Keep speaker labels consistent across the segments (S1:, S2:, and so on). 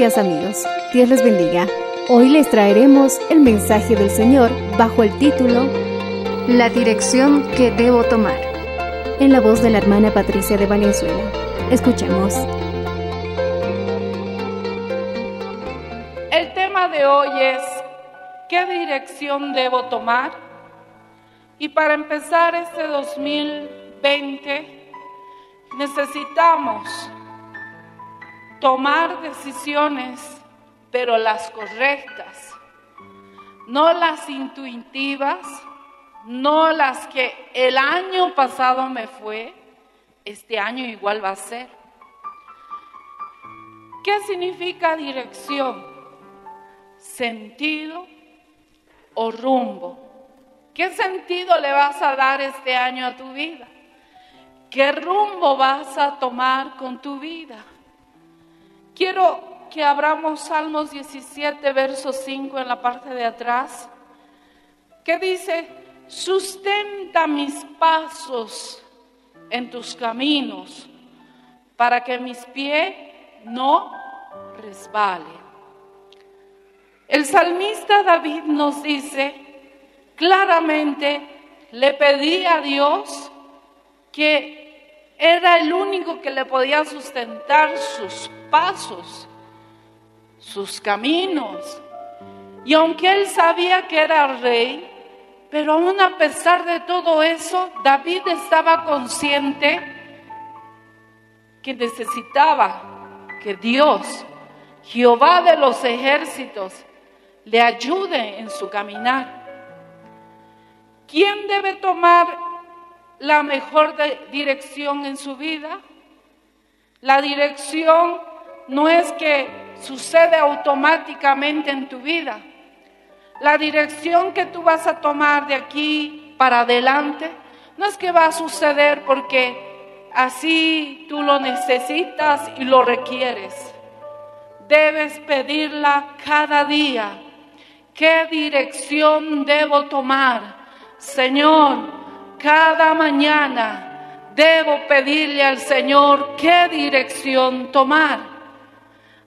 S1: amigos, Dios les bendiga. Hoy les traeremos el mensaje del Señor bajo el título La dirección que debo tomar, en la voz de la hermana Patricia de Valenzuela. Escuchemos.
S2: El tema de hoy es ¿qué dirección debo tomar? Y para empezar este 2020 necesitamos tomar decisiones, pero las correctas, no las intuitivas, no las que el año pasado me fue, este año igual va a ser. ¿Qué significa dirección? Sentido o rumbo. ¿Qué sentido le vas a dar este año a tu vida? ¿Qué rumbo vas a tomar con tu vida? Quiero que abramos Salmos 17, verso 5 en la parte de atrás, que dice, sustenta mis pasos en tus caminos, para que mis pies no resbalen. El salmista David nos dice, claramente le pedí a Dios que era el único que le podía sustentar sus pasos, sus caminos. Y aunque él sabía que era rey, pero aún a pesar de todo eso, David estaba consciente que necesitaba que Dios, Jehová de los ejércitos, le ayude en su caminar. ¿Quién debe tomar la mejor dirección en su vida? La dirección no es que sucede automáticamente en tu vida. La dirección que tú vas a tomar de aquí para adelante no es que va a suceder porque así tú lo necesitas y lo requieres. Debes pedirla cada día. ¿Qué dirección debo tomar? Señor, cada mañana debo pedirle al Señor qué dirección tomar.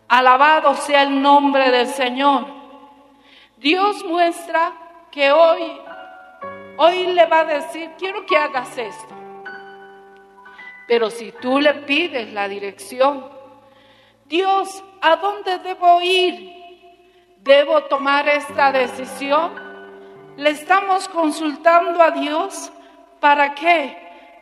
S2: Alabado sea el nombre del Señor. Dios muestra que hoy, hoy le va a decir, quiero que hagas esto. Pero si tú le pides la dirección, Dios, ¿a dónde debo ir? ¿Debo tomar esta decisión? Le estamos consultando a Dios para qué?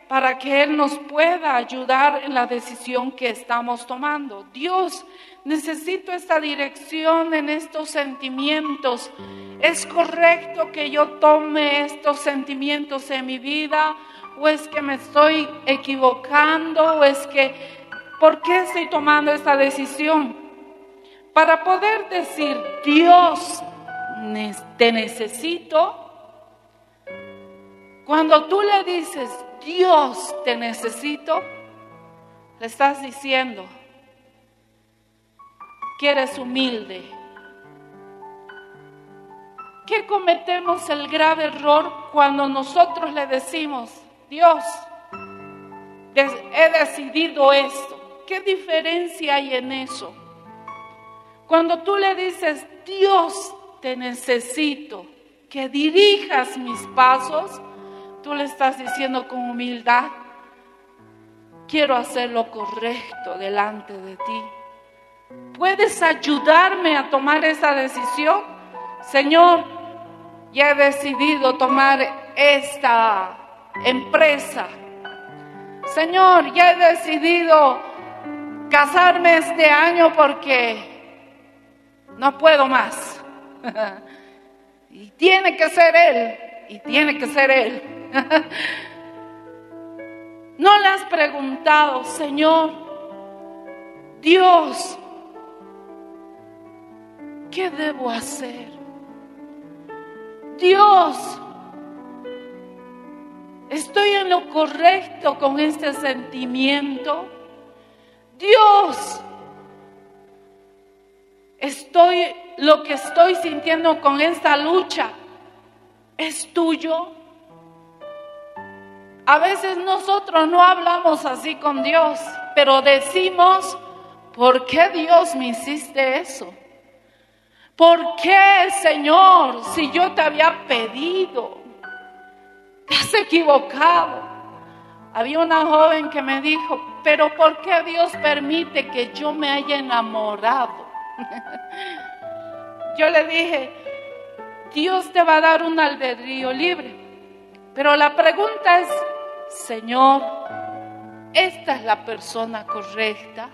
S2: Para que Él nos pueda ayudar en la decisión que estamos tomando. Dios, necesito esta dirección en estos sentimientos. ¿Es correcto que yo tome estos sentimientos en mi vida? ¿O es que me estoy equivocando? ¿O es que, ¿por qué estoy tomando esta decisión? Para poder decir, Dios, te necesito, cuando tú le dices, Dios, te necesito, le estás diciendo que eres humilde, ¿Qué cometemos el grave error cuando nosotros le decimos, Dios, he decidido esto? ¿Qué diferencia hay en eso? Cuando tú le dices, Dios, te necesito, que dirijas mis pasos, tú le estás diciendo con humildad, quiero hacer lo correcto delante de ti. ¿Puedes ayudarme a tomar esa decisión? Señor, ya he decidido tomar esta empresa. Señor, ya he decidido casarme este año porque no puedo más. y tiene que ser Él, y tiene que ser Él. no le has preguntado, Señor, Dios, ¿qué debo hacer? Dios, ¿estoy en lo correcto con este sentimiento? Dios, estoy lo que estoy sintiendo con esta lucha es tuyo. A veces nosotros no hablamos así con Dios, pero decimos, ¿por qué Dios me hiciste eso? ¿Por qué, Señor, si yo te había pedido? Te has equivocado. Había una joven que me dijo, pero ¿por qué Dios permite que yo me haya enamorado? yo le dije, Dios te va a dar un albedrío libre. Pero la pregunta es, Señor, ¿esta es la persona correcta?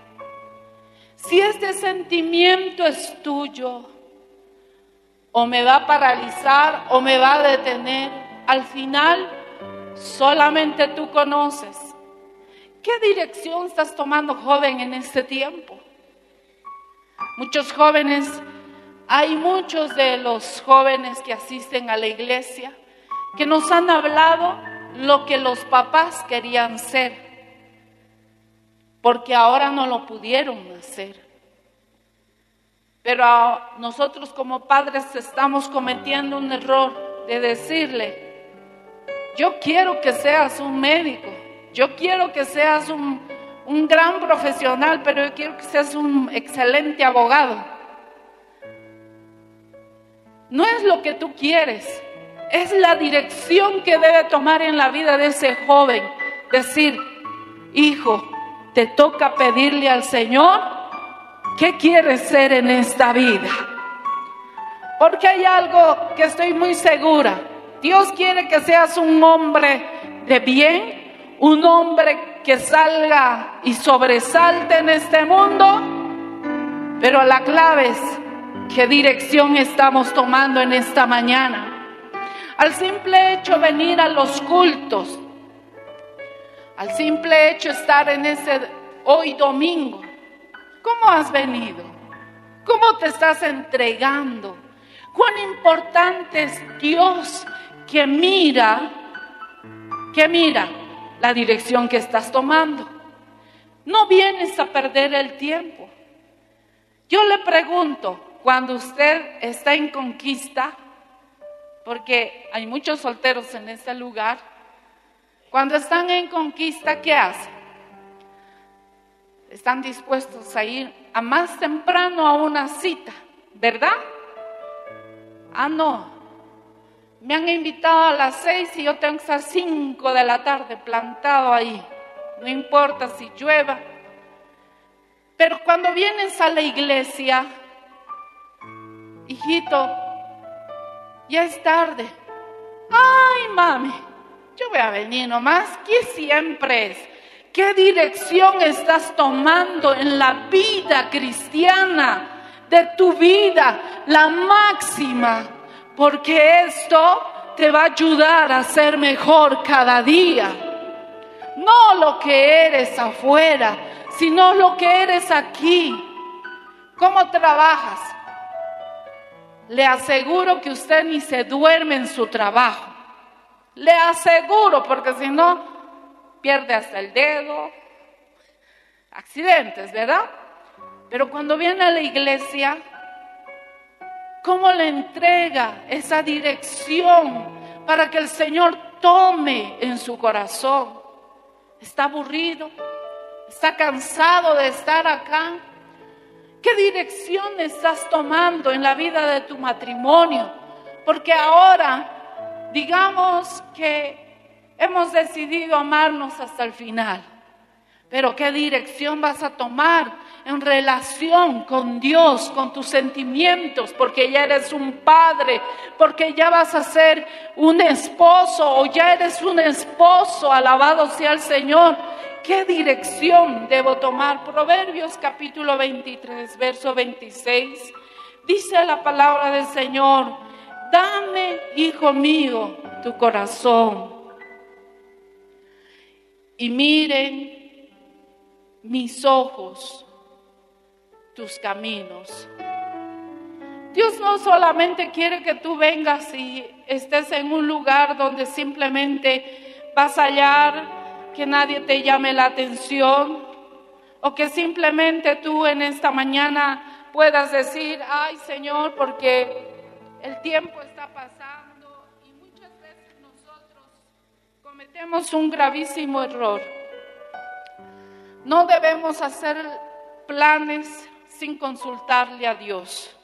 S2: Si este sentimiento es tuyo, o me va a paralizar o me va a detener, al final solamente tú conoces. ¿Qué dirección estás tomando, joven, en este tiempo? Muchos jóvenes, hay muchos de los jóvenes que asisten a la iglesia que nos han hablado lo que los papás querían ser, porque ahora no lo pudieron hacer. Pero nosotros como padres estamos cometiendo un error de decirle, yo quiero que seas un médico, yo quiero que seas un, un gran profesional, pero yo quiero que seas un excelente abogado. No es lo que tú quieres, es la dirección que debe tomar en la vida de ese joven. Decir, hijo, te toca pedirle al Señor qué quieres ser en esta vida. Porque hay algo que estoy muy segura. Dios quiere que seas un hombre de bien, un hombre que salga y sobresalte en este mundo. Pero la clave es qué dirección estamos tomando en esta mañana. Al simple hecho venir a los cultos, al simple hecho estar en ese hoy domingo, ¿cómo has venido? ¿Cómo te estás entregando? Cuán importante es Dios que mira, que mira la dirección que estás tomando. No vienes a perder el tiempo. Yo le pregunto, cuando usted está en conquista, porque hay muchos solteros en este lugar, cuando están en conquista, ¿qué hacen? Están dispuestos a ir a más temprano a una cita, ¿verdad? Ah, no. Me han invitado a las seis y yo tengo que estar cinco de la tarde plantado ahí. No importa si llueva. Pero cuando vienes a la iglesia, hijito, ya es tarde. Ay, mami, yo voy a venir nomás. ¿Qué siempre es? ¿Qué dirección estás tomando en la vida cristiana de tu vida? La máxima. Porque esto te va a ayudar a ser mejor cada día. No lo que eres afuera, sino lo que eres aquí. ¿Cómo trabajas? Le aseguro que usted ni se duerme en su trabajo. Le aseguro, porque si no, pierde hasta el dedo. Accidentes, ¿verdad? Pero cuando viene a la iglesia, cómo le entrega esa dirección para que el Señor tome en su corazón. ¿Está aburrido? ¿Está cansado de estar acá? ¿Qué dirección estás tomando en la vida de tu matrimonio? Porque ahora, digamos que hemos decidido amarnos hasta el final, pero ¿qué dirección vas a tomar en relación con Dios, con tus sentimientos? Porque ya eres un padre, porque ya vas a ser un esposo o ya eres un esposo, alabado sea el Señor. ¿Qué dirección debo tomar? Proverbios capítulo 23, verso 26. Dice la palabra del Señor, dame, hijo mío, tu corazón. Y miren mis ojos tus caminos. Dios no solamente quiere que tú vengas y estés en un lugar donde simplemente vas a hallar que nadie te llame la atención o que simplemente tú en esta mañana puedas decir, ay Señor, porque el tiempo está pasando y muchas veces nosotros cometemos un gravísimo error. No debemos hacer planes sin consultarle a Dios.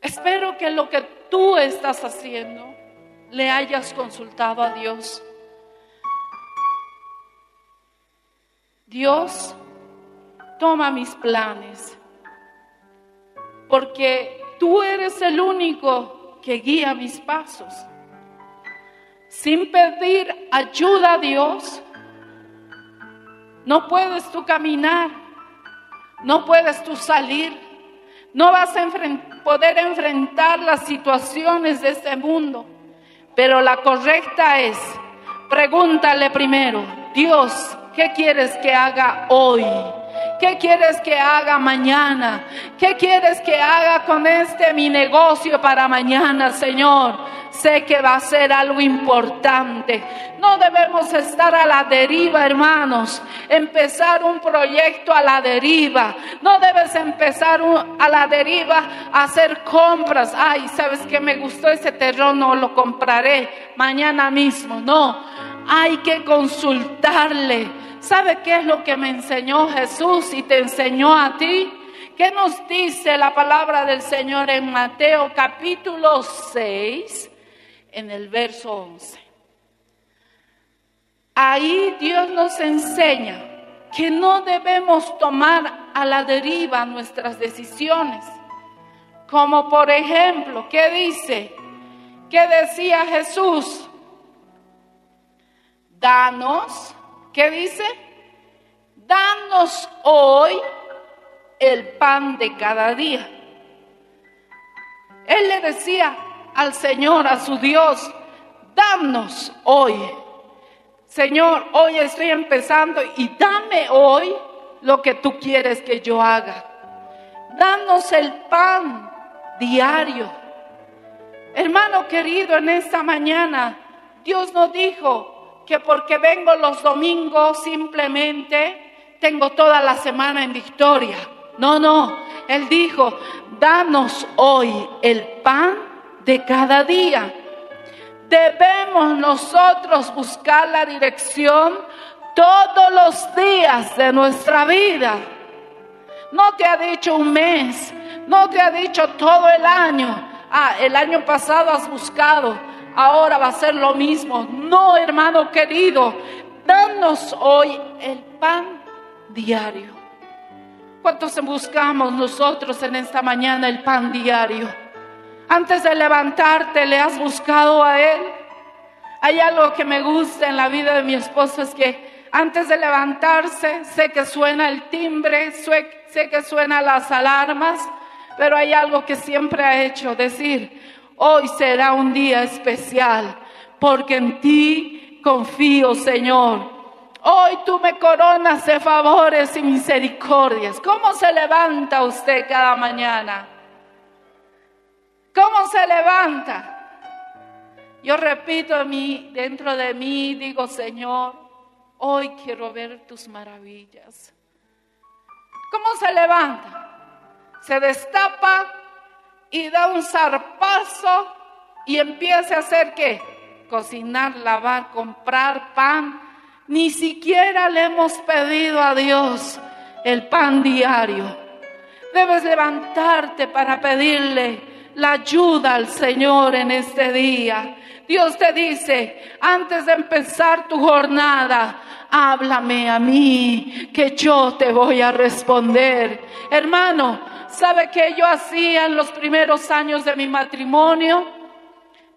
S2: Espero que lo que tú estás haciendo le hayas consultado a Dios. Dios, toma mis planes, porque tú eres el único que guía mis pasos. Sin pedir ayuda a Dios, no puedes tú caminar, no puedes tú salir, no vas a poder enfrentar las situaciones de este mundo. Pero la correcta es, pregúntale primero, Dios, ¿qué quieres que haga hoy? ¿Qué quieres que haga mañana? ¿Qué quieres que haga con este mi negocio para mañana, Señor? Sé que va a ser algo importante. No debemos estar a la deriva, hermanos. Empezar un proyecto a la deriva. No debes empezar a la deriva a hacer compras. Ay, ¿sabes qué? Me gustó ese terreno, lo compraré mañana mismo. No, hay que consultarle. ¿Sabe qué es lo que me enseñó Jesús y te enseñó a ti? ¿Qué nos dice la palabra del Señor en Mateo capítulo 6, en el verso 11? Ahí Dios nos enseña que no debemos tomar a la deriva nuestras decisiones. Como por ejemplo, ¿qué dice? ¿Qué decía Jesús? Danos ¿Qué dice? Danos hoy el pan de cada día. Él le decía al Señor, a su Dios, danos hoy. Señor, hoy estoy empezando y dame hoy lo que tú quieres que yo haga. Danos el pan diario. Hermano querido, en esta mañana Dios nos dijo, que porque vengo los domingos simplemente tengo toda la semana en victoria. No, no, Él dijo, danos hoy el pan de cada día. Debemos nosotros buscar la dirección todos los días de nuestra vida. No te ha dicho un mes, no te ha dicho todo el año. Ah, el año pasado has buscado, ahora va a ser lo mismo. No, hermano querido, danos hoy el pan diario. ¿Cuántos buscamos nosotros en esta mañana el pan diario? Antes de levantarte, ¿le has buscado a Él? Hay algo que me gusta en la vida de mi esposo, es que antes de levantarse, sé que suena el timbre, sé que suenan las alarmas, pero hay algo que siempre ha hecho, decir, Hoy será un día especial porque en ti confío, Señor. Hoy tú me coronas de favores y misericordias. ¿Cómo se levanta usted cada mañana? ¿Cómo se levanta? Yo repito mí, dentro de mí, digo, Señor, hoy quiero ver tus maravillas. ¿Cómo se levanta? se destapa y da un zarpazo y empieza a hacer qué? Cocinar, lavar, comprar pan. Ni siquiera le hemos pedido a Dios el pan diario. Debes levantarte para pedirle la ayuda al Señor en este día. Dios te dice, antes de empezar tu jornada, háblame a mí, que yo te voy a responder. Hermano, ¿sabe qué yo hacía en los primeros años de mi matrimonio?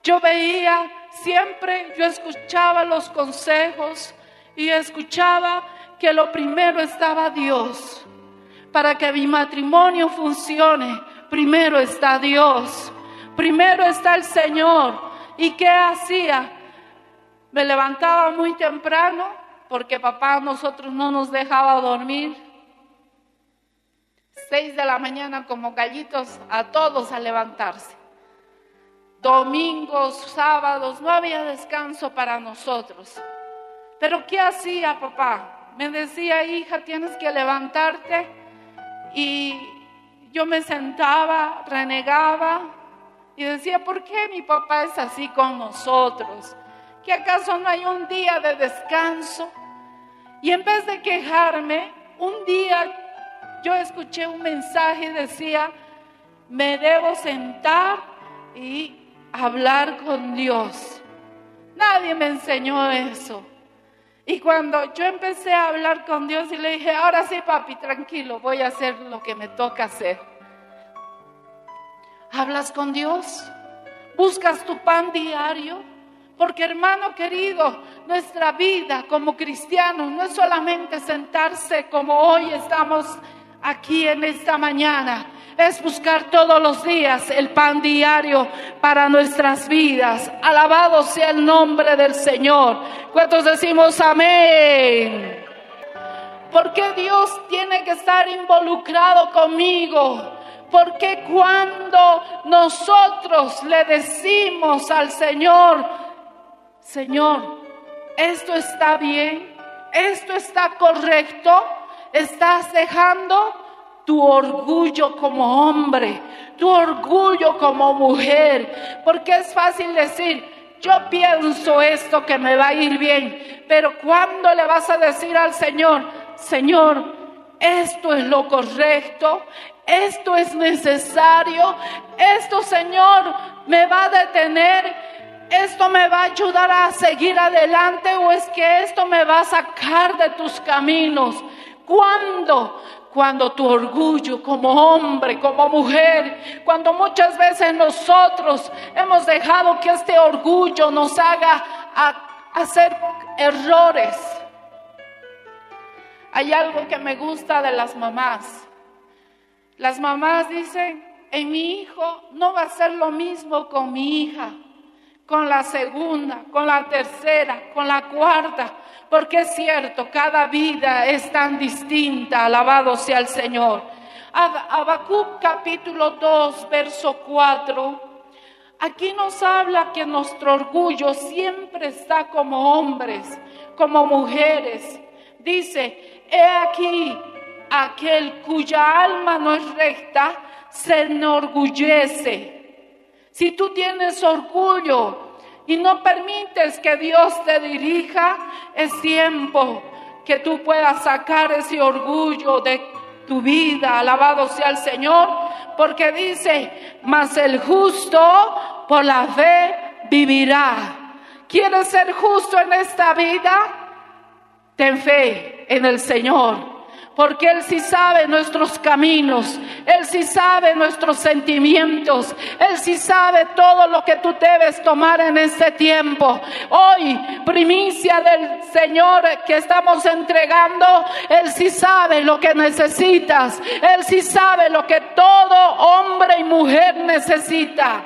S2: Yo veía siempre, yo escuchaba los consejos y escuchaba que lo primero estaba Dios. Para que mi matrimonio funcione, primero está Dios, primero está el Señor. ¿Y qué hacía? Me levantaba muy temprano porque papá a nosotros no nos dejaba dormir. Seis de la mañana como gallitos a todos a levantarse. Domingos, sábados, no había descanso para nosotros. Pero ¿qué hacía papá? Me decía, hija, tienes que levantarte. Y yo me sentaba, renegaba y decía, ¿por qué mi papá es así con nosotros? ¿Que acaso no hay un día de descanso? Y en vez de quejarme, un día yo escuché un mensaje y decía, me debo sentar y hablar con Dios. Nadie me enseñó eso. Y cuando yo empecé a hablar con Dios y le dije, ahora sí, papi, tranquilo, voy a hacer lo que me toca hacer. ¿Hablas con Dios? ¿Buscas tu pan diario? Porque hermano querido, nuestra vida como cristianos no es solamente sentarse como hoy estamos aquí en esta mañana, es buscar todos los días el pan diario para nuestras vidas. Alabado sea el nombre del Señor. ¿Cuántos decimos amén? Porque Dios tiene que estar involucrado conmigo? Porque cuando nosotros le decimos al Señor, Señor, esto está bien, esto está correcto, estás dejando tu orgullo como hombre, tu orgullo como mujer, porque es fácil decir, yo pienso esto que me va a ir bien, pero cuando le vas a decir al Señor, Señor, esto es lo correcto, esto es necesario, esto Señor me va a detener, esto me va a ayudar a seguir adelante o es que esto me va a sacar de tus caminos. ¿Cuándo? Cuando tu orgullo como hombre, como mujer, cuando muchas veces nosotros hemos dejado que este orgullo nos haga hacer errores. Hay algo que me gusta de las mamás. Las mamás dicen, en mi hijo no va a ser lo mismo con mi hija, con la segunda, con la tercera, con la cuarta, porque es cierto, cada vida es tan distinta, alabado sea el Señor. Habacuc capítulo 2, verso 4. Aquí nos habla que nuestro orgullo siempre está como hombres, como mujeres. Dice, he aquí, aquel cuya alma no es recta se enorgullece. Si tú tienes orgullo y no permites que Dios te dirija, es tiempo que tú puedas sacar ese orgullo de tu vida. Alabado sea el Señor, porque dice, mas el justo por la fe vivirá. ¿Quieres ser justo en esta vida? Ten fe en el Señor porque Él sí sabe nuestros caminos, Él sí sabe nuestros sentimientos, Él sí sabe todo lo que tú debes tomar en este tiempo. Hoy, primicia del Señor que estamos entregando, Él sí sabe lo que necesitas, Él sí sabe lo que todo hombre y mujer necesita.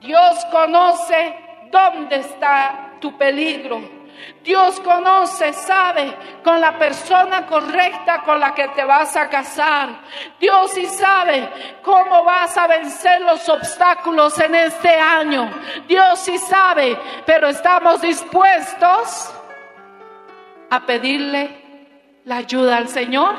S2: Dios conoce dónde está tu peligro. Dios conoce, sabe con la persona correcta con la que te vas a casar. Dios sí sabe cómo vas a vencer los obstáculos en este año. Dios sí sabe, pero estamos dispuestos a pedirle la ayuda al Señor.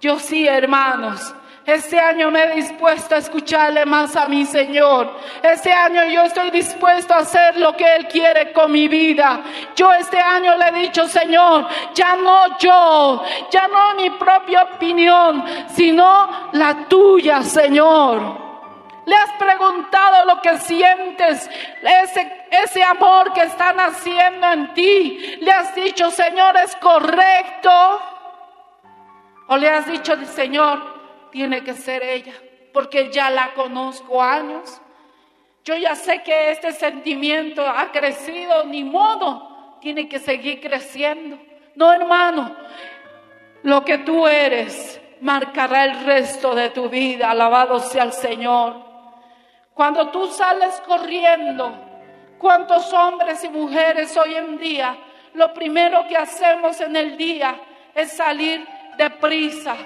S2: Yo sí, hermanos. Este año me he dispuesto a escucharle más a mi Señor. Este año yo estoy dispuesto a hacer lo que Él quiere con mi vida. Yo este año le he dicho, Señor, ya no yo, ya no mi propia opinión, sino la tuya, Señor. Le has preguntado lo que sientes, ese, ese amor que están haciendo en ti. Le has dicho, Señor, es correcto. O le has dicho, Señor, tiene que ser ella, porque ya la conozco años. Yo ya sé que este sentimiento ha crecido, ni modo, tiene que seguir creciendo. No, hermano, lo que tú eres marcará el resto de tu vida. Alabado sea el Señor. Cuando tú sales corriendo, ¿cuántos hombres y mujeres hoy en día, lo primero que hacemos en el día es salir deprisa,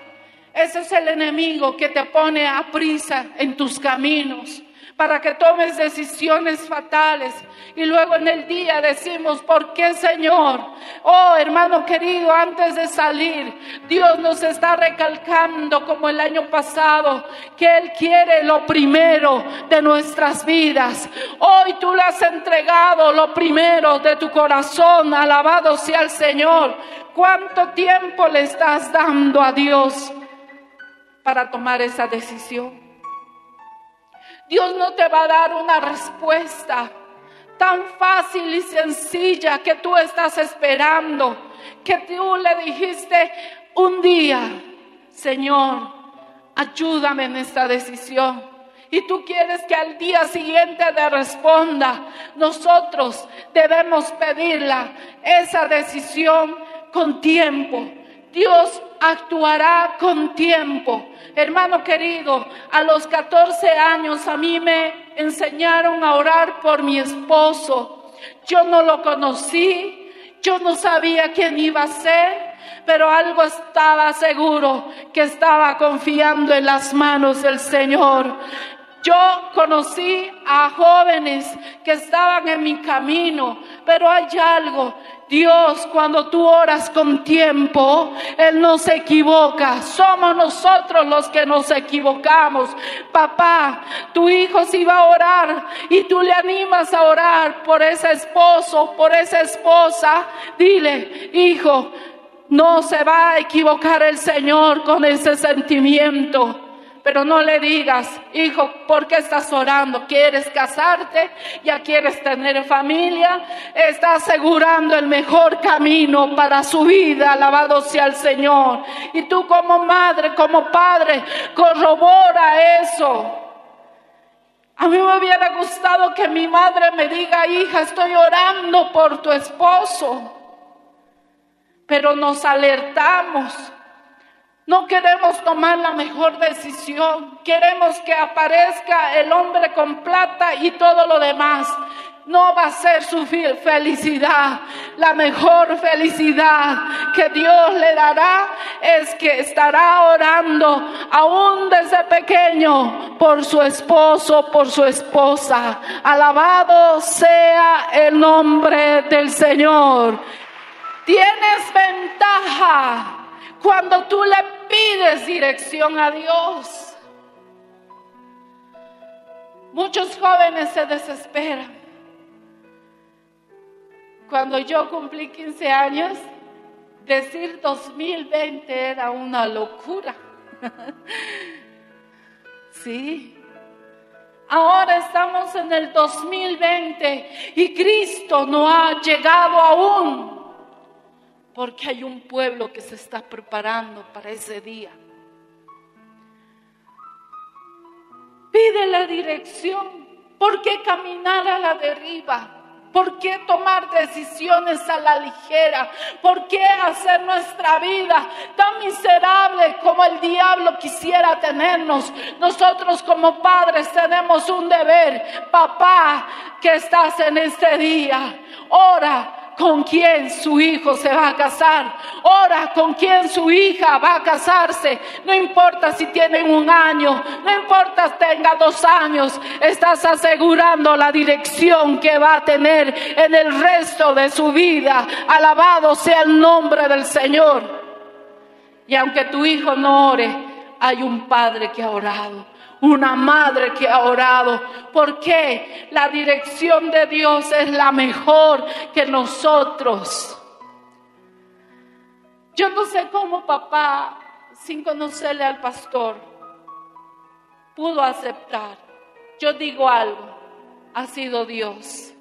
S2: ese es el enemigo que te pone a prisa en tus caminos para que tomes decisiones fatales. Y luego en el día decimos, ¿por qué Señor? Oh hermano querido, antes de salir, Dios nos está recalcando como el año pasado, que Él quiere lo primero de nuestras vidas. Hoy tú le has entregado lo primero de tu corazón, alabado sea el Señor. ¿Cuánto tiempo le estás dando a Dios? Para tomar esa decisión. Dios no te va a dar una respuesta tan fácil y sencilla que tú estás esperando, que tú le dijiste un día, Señor, ayúdame en esta decisión. Y tú quieres que al día siguiente te responda. Nosotros debemos pedirla esa decisión con tiempo. Dios actuará con tiempo. Hermano querido, a los 14 años a mí me enseñaron a orar por mi esposo. Yo no lo conocí, yo no sabía quién iba a ser, pero algo estaba seguro, que estaba confiando en las manos del Señor. Yo conocí a jóvenes que estaban en mi camino, pero hay algo Dios, cuando tú oras con tiempo, Él no se equivoca. Somos nosotros los que nos equivocamos. Papá, tu hijo se iba a orar y tú le animas a orar por ese esposo, por esa esposa. Dile, hijo, no se va a equivocar el Señor con ese sentimiento. Pero no le digas, hijo, ¿por qué estás orando? ¿Quieres casarte? ¿Ya quieres tener familia? Está asegurando el mejor camino para su vida, alabado sea el Señor. Y tú como madre, como padre, corrobora eso. A mí me hubiera gustado que mi madre me diga, hija, estoy orando por tu esposo. Pero nos alertamos no queremos tomar la mejor decisión. Queremos que aparezca el hombre con plata y todo lo demás. No va a ser su felicidad. La mejor felicidad que Dios le dará es que estará orando aún desde pequeño por su esposo, por su esposa. Alabado sea el nombre del Señor. Tienes ventaja cuando tú le pides dirección a Dios. Muchos jóvenes se desesperan. Cuando yo cumplí 15 años, decir 2020 era una locura. sí. Ahora estamos en el 2020 y Cristo no ha llegado aún porque hay un pueblo que se está preparando para ese día. Pide la dirección. ¿Por qué caminar a la deriva? ¿Por qué tomar decisiones a la ligera? ¿Por qué hacer nuestra vida tan miserable como el diablo quisiera tenernos? Nosotros como padres tenemos un deber. Papá, que estás en este día, ora con quién su hijo se va a casar. Ora con quién su hija va a casarse. No importa si tienen un año, no importa si tenga dos años, estás asegurando la dirección que va a tener en el resto de su vida. Alabado sea el nombre del Señor. Y aunque tu hijo no ore, hay un padre que ha orado, una madre que ha orado. Porque la dirección de Dios es la mejor que nosotros. Yo no sé cómo papá, sin conocerle al pastor, pudo aceptar. Yo digo algo, ha sido Dios.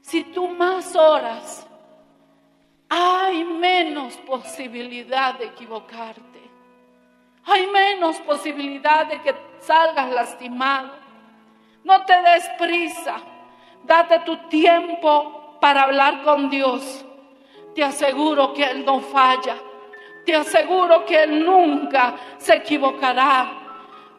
S2: Si tú más oras, hay menos posibilidad de equivocarte. Hay menos posibilidad de que salgas lastimado. No te des prisa. Date tu tiempo para hablar con Dios. Te aseguro que Él no falla. Te aseguro que Él nunca se equivocará.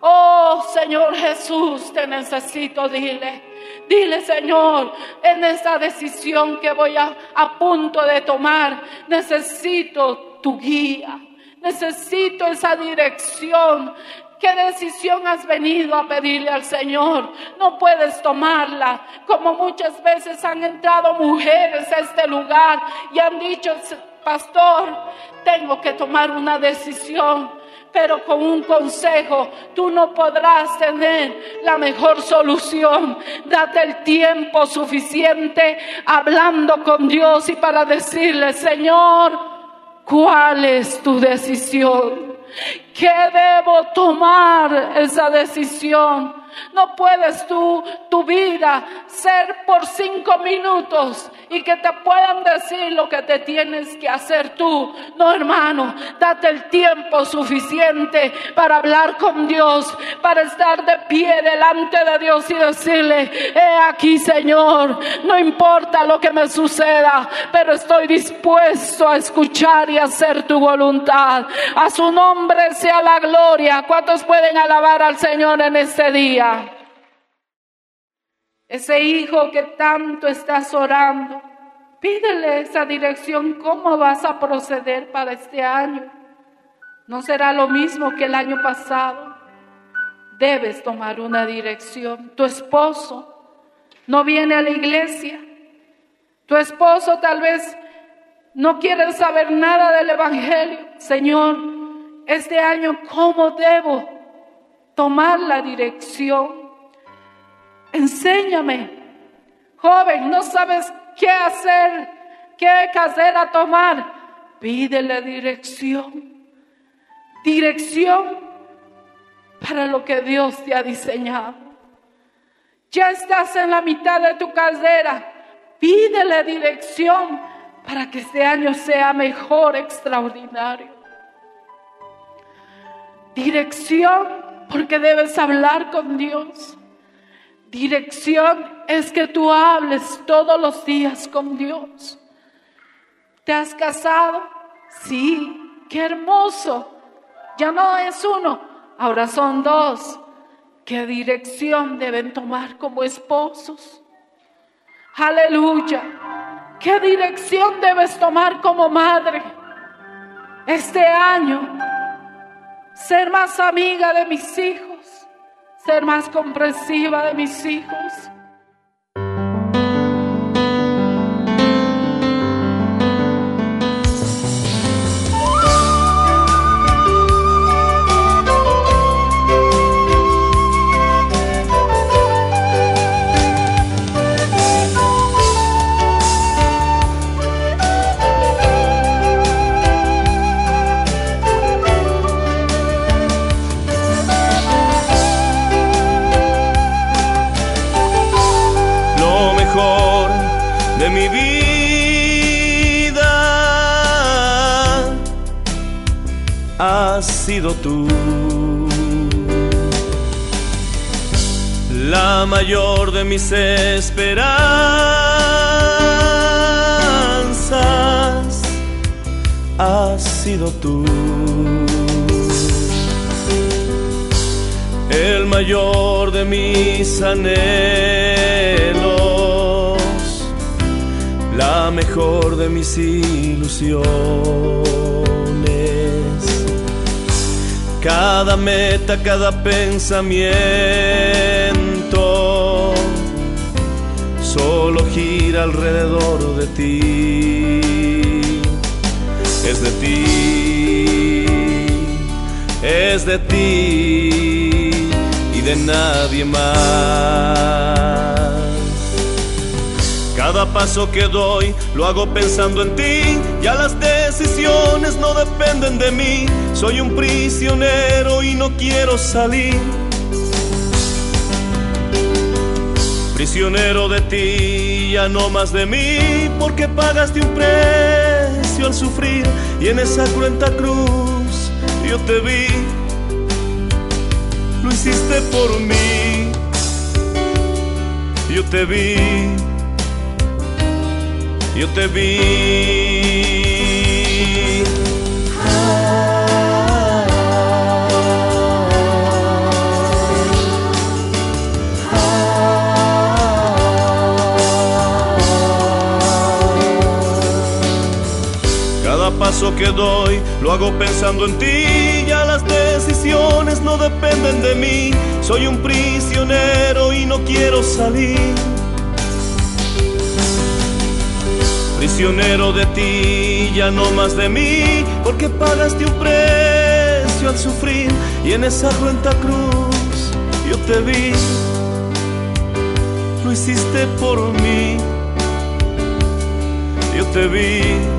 S2: Oh Señor Jesús, te necesito, dile. Dile, Señor, en esta decisión que voy a, a punto de tomar, necesito tu guía. Necesito esa dirección. ¿Qué decisión has venido a pedirle al Señor? No puedes tomarla. Como muchas veces han entrado mujeres a este lugar y han dicho, pastor, tengo que tomar una decisión pero con un consejo tú no podrás tener la mejor solución. Date el tiempo suficiente hablando con Dios y para decirle, Señor, ¿cuál es tu decisión? ¿Qué debo tomar esa decisión? No puedes tú, tu vida, ser por cinco minutos y que te puedan decir lo que te tienes que hacer tú. No, hermano, date el tiempo suficiente para hablar con Dios, para estar de pie delante de Dios y decirle, he aquí, Señor, no importa lo que me suceda, pero estoy dispuesto a escuchar y hacer tu voluntad. A su nombre sea la gloria. ¿Cuántos pueden alabar al Señor en este día? Ese hijo que tanto estás orando, pídele esa dirección, cómo vas a proceder para este año. No será lo mismo que el año pasado. Debes tomar una dirección. Tu esposo no viene a la iglesia. Tu esposo tal vez no quiere saber nada del Evangelio. Señor, este año, ¿cómo debo tomar la dirección? Enséñame. Joven, no sabes qué hacer, qué a tomar. Pídele dirección. Dirección para lo que Dios te ha diseñado. Ya estás en la mitad de tu carrera. Pídele dirección para que este año sea mejor, extraordinario. Dirección porque debes hablar con Dios. Dirección es que tú hables todos los días con Dios. ¿Te has casado? Sí, qué hermoso. Ya no es uno, ahora son dos. ¿Qué dirección deben tomar como esposos? Aleluya. ¿Qué dirección debes tomar como madre? Este año, ser más amiga de mis hijos ser más comprensiva de mis hijos.
S3: Sido tú. La mayor de mis esperanzas has sido tú. El mayor de mis anhelos, la mejor de mis ilusiones cada meta, cada pensamiento solo gira alrededor de ti. Es de ti es de ti y de nadie más. Cada paso que doy lo hago pensando en ti, ya las decisiones no dependen de mí, soy un prisionero y no quiero salir. Prisionero de ti, ya no más de mí, porque pagaste un precio al sufrir y en esa cruenta cruz yo te vi. Lo hiciste por mí, yo te vi yo te vi. Paso que doy lo hago pensando en ti, ya las decisiones no dependen de mí, soy un prisionero y no quiero salir. Prisionero de ti, ya no más de mí, porque pagaste un precio al sufrir. Y en esa cuenta cruz yo te vi, lo hiciste por mí, yo te vi,